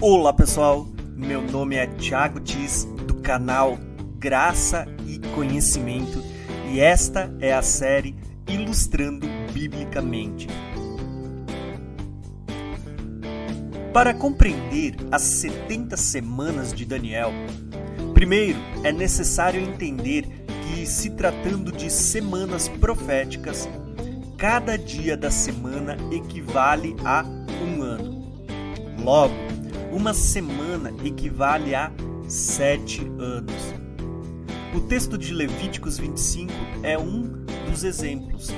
Olá pessoal, meu nome é Thiago Tis do canal Graça e Conhecimento e esta é a série Ilustrando Biblicamente. Para compreender as 70 semanas de Daniel, primeiro é necessário entender que, se tratando de semanas proféticas, cada dia da semana equivale a um ano. Logo, uma semana equivale a sete anos. O texto de Levíticos 25 é um dos exemplos.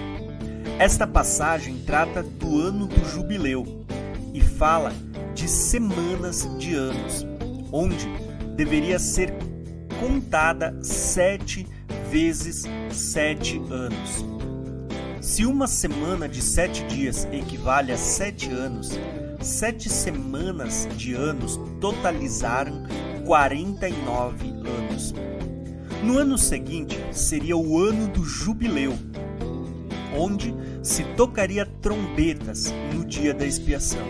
Esta passagem trata do ano do jubileu e fala de semanas de anos, onde deveria ser contada sete vezes sete anos. Se uma semana de sete dias equivale a sete anos, sete semanas de anos totalizaram 49 anos. No ano seguinte seria o ano do jubileu, onde se tocaria trombetas no dia da expiação,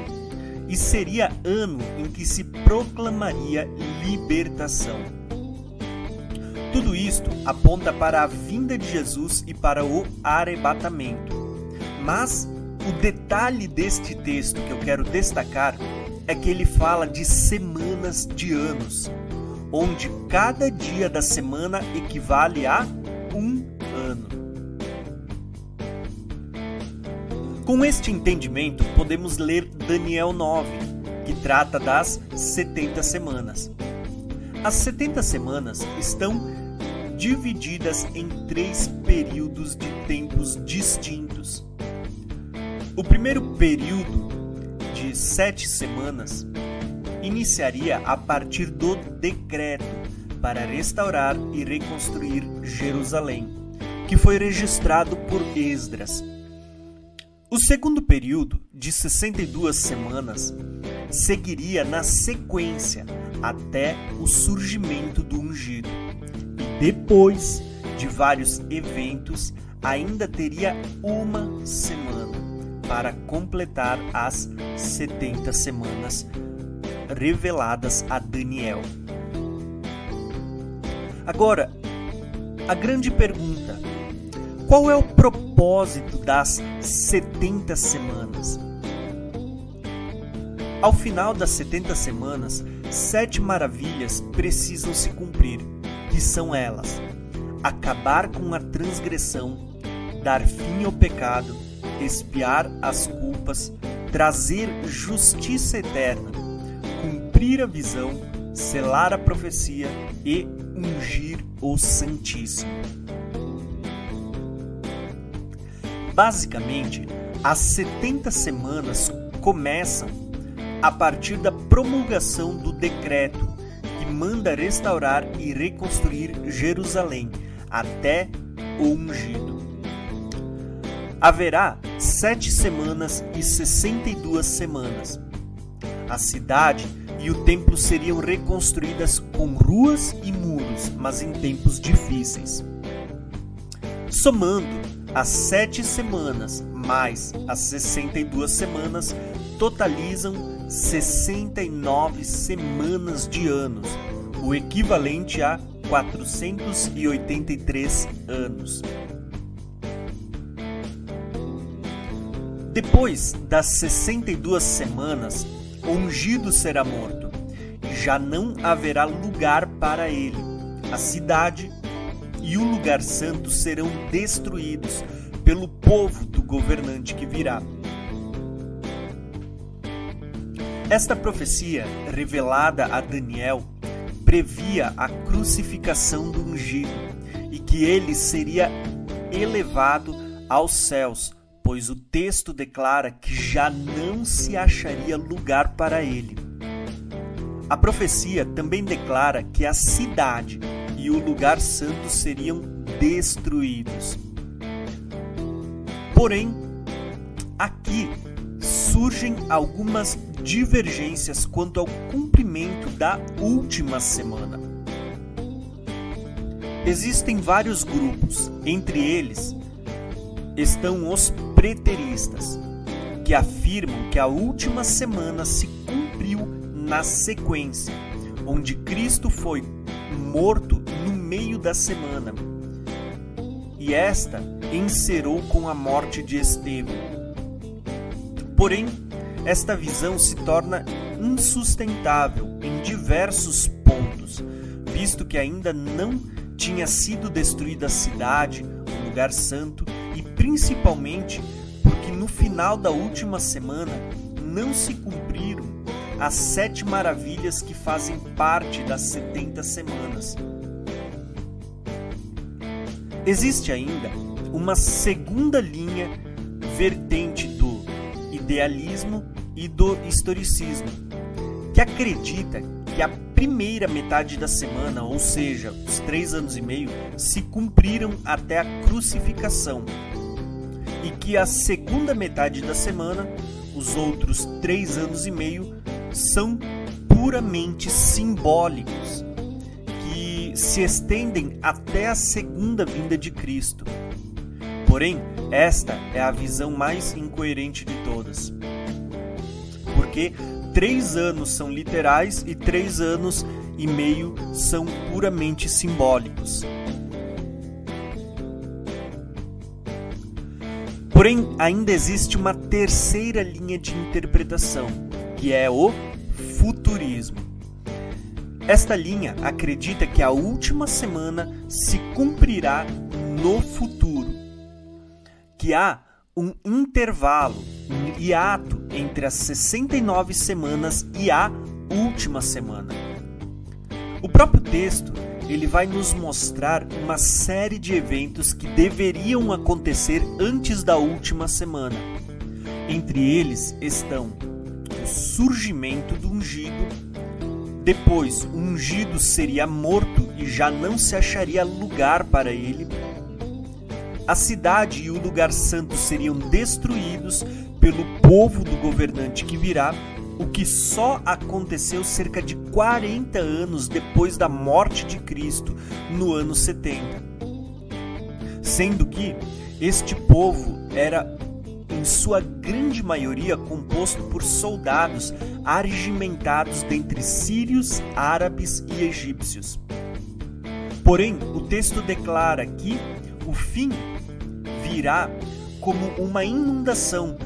e seria ano em que se proclamaria libertação. Tudo isto aponta para a vinda de Jesus e para o arrebatamento. Mas o detalhe deste texto que eu quero destacar é que ele fala de semanas de anos, onde cada dia da semana equivale a um ano. Com este entendimento, podemos ler Daniel 9, que trata das 70 semanas. As 70 semanas estão divididas em três períodos de tempos distintos. O primeiro período, de sete semanas, iniciaria a partir do decreto para restaurar e reconstruir Jerusalém, que foi registrado por Esdras. O segundo período, de 62 semanas, seguiria na sequência até o surgimento do ungido depois de vários eventos, ainda teria uma semana para completar as 70 semanas reveladas a Daniel. Agora, a grande pergunta: qual é o propósito das 70 semanas? Ao final das 70 semanas, sete maravilhas precisam se cumprir que são elas: acabar com a transgressão, dar fim ao pecado, expiar as culpas, trazer justiça eterna, cumprir a visão, selar a profecia e ungir o Santíssimo. Basicamente, as 70 semanas começam a partir da promulgação do decreto manda restaurar e reconstruir Jerusalém até o ungido. Haverá sete semanas e sessenta e duas semanas. A cidade e o templo seriam reconstruídas com ruas e muros, mas em tempos difíceis. Somando as sete semanas mais as sessenta e duas semanas, totalizam 69 semanas de anos, o equivalente a 483 anos. Depois das 62 semanas, o ungido será morto, e já não haverá lugar para ele. A cidade e o lugar santo serão destruídos pelo povo do governante que virá. Esta profecia, revelada a Daniel, previa a crucificação do ungido e que ele seria elevado aos céus, pois o texto declara que já não se acharia lugar para ele. A profecia também declara que a cidade e o lugar santo seriam destruídos. Porém, aqui surgem algumas divergências quanto ao cumprimento da última semana. Existem vários grupos, entre eles estão os preteristas, que afirmam que a última semana se cumpriu na sequência, onde Cristo foi morto no meio da semana. E esta encerrou com a morte de Estevão. Porém, esta visão se torna insustentável em diversos pontos, visto que ainda não tinha sido destruída a cidade, o lugar santo, principalmente porque no final da última semana não se cumpriram as sete maravilhas que fazem parte das setenta semanas. Existe ainda uma segunda linha vertente do idealismo e do historicismo, que acredita que a primeira metade da semana, ou seja, os três anos e meio, se cumpriram até a crucificação, e que a segunda metade da semana, os outros três anos e meio, são puramente simbólicos, que se estendem até a segunda vinda de Cristo. Porém, esta é a visão mais incoerente de todas. Porque três anos são literais e três anos e meio são puramente simbólicos. Porém, ainda existe uma terceira linha de interpretação, que é o futurismo. Esta linha acredita que a última semana se cumprirá no futuro, que há um intervalo, um hiato entre as 69 semanas e a última semana. O próprio texto ele vai nos mostrar uma série de eventos que deveriam acontecer antes da última semana. Entre eles estão o surgimento do ungido, depois o ungido seria morto e já não se acharia lugar para ele a cidade e o lugar santo seriam destruídos pelo povo do governante que virá, o que só aconteceu cerca de 40 anos depois da morte de Cristo, no ano 70. Sendo que este povo era, em sua grande maioria, composto por soldados argimentados dentre sírios, árabes e egípcios. Porém, o texto declara que o fim virá como uma inundação.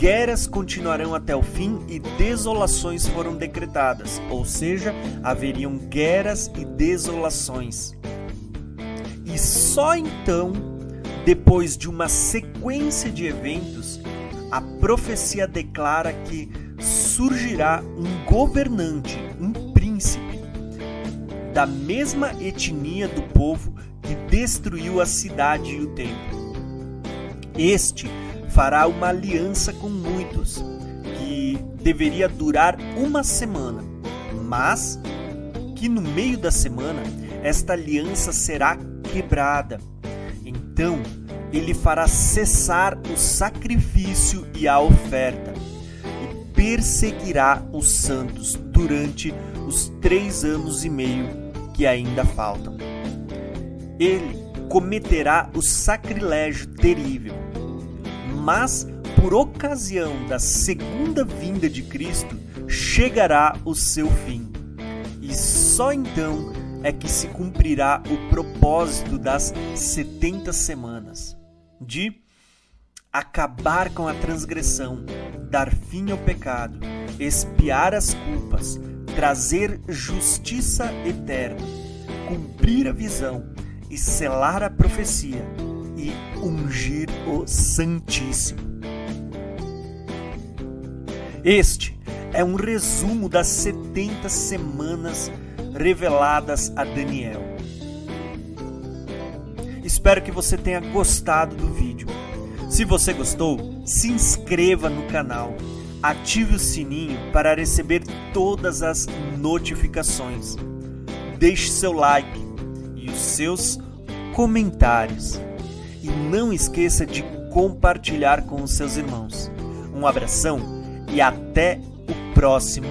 Guerras continuarão até o fim e desolações foram decretadas, ou seja, haveriam guerras e desolações. E só então, depois de uma sequência de eventos, a profecia declara que surgirá um governante, um príncipe, da mesma etnia do povo que destruiu a cidade e o templo. Este fará uma aliança com muitos, que deveria durar uma semana, mas que no meio da semana esta aliança será quebrada. Então ele fará cessar o sacrifício e a oferta, e perseguirá os santos durante os três anos e meio que ainda faltam. Ele cometerá o sacrilégio terrível mas por ocasião da segunda vinda de Cristo chegará o seu fim. E só então é que se cumprirá o propósito das 70 semanas de acabar com a transgressão, dar fim ao pecado, expiar as culpas, trazer justiça eterna, cumprir a visão e selar a profecia e ungir o Santíssimo. Este é um resumo das 70 semanas reveladas a Daniel. Espero que você tenha gostado do vídeo. Se você gostou, se inscreva no canal, ative o sininho para receber todas as notificações. Deixe seu like e os seus comentários. E não esqueça de compartilhar com os seus irmãos. Um abração e até o próximo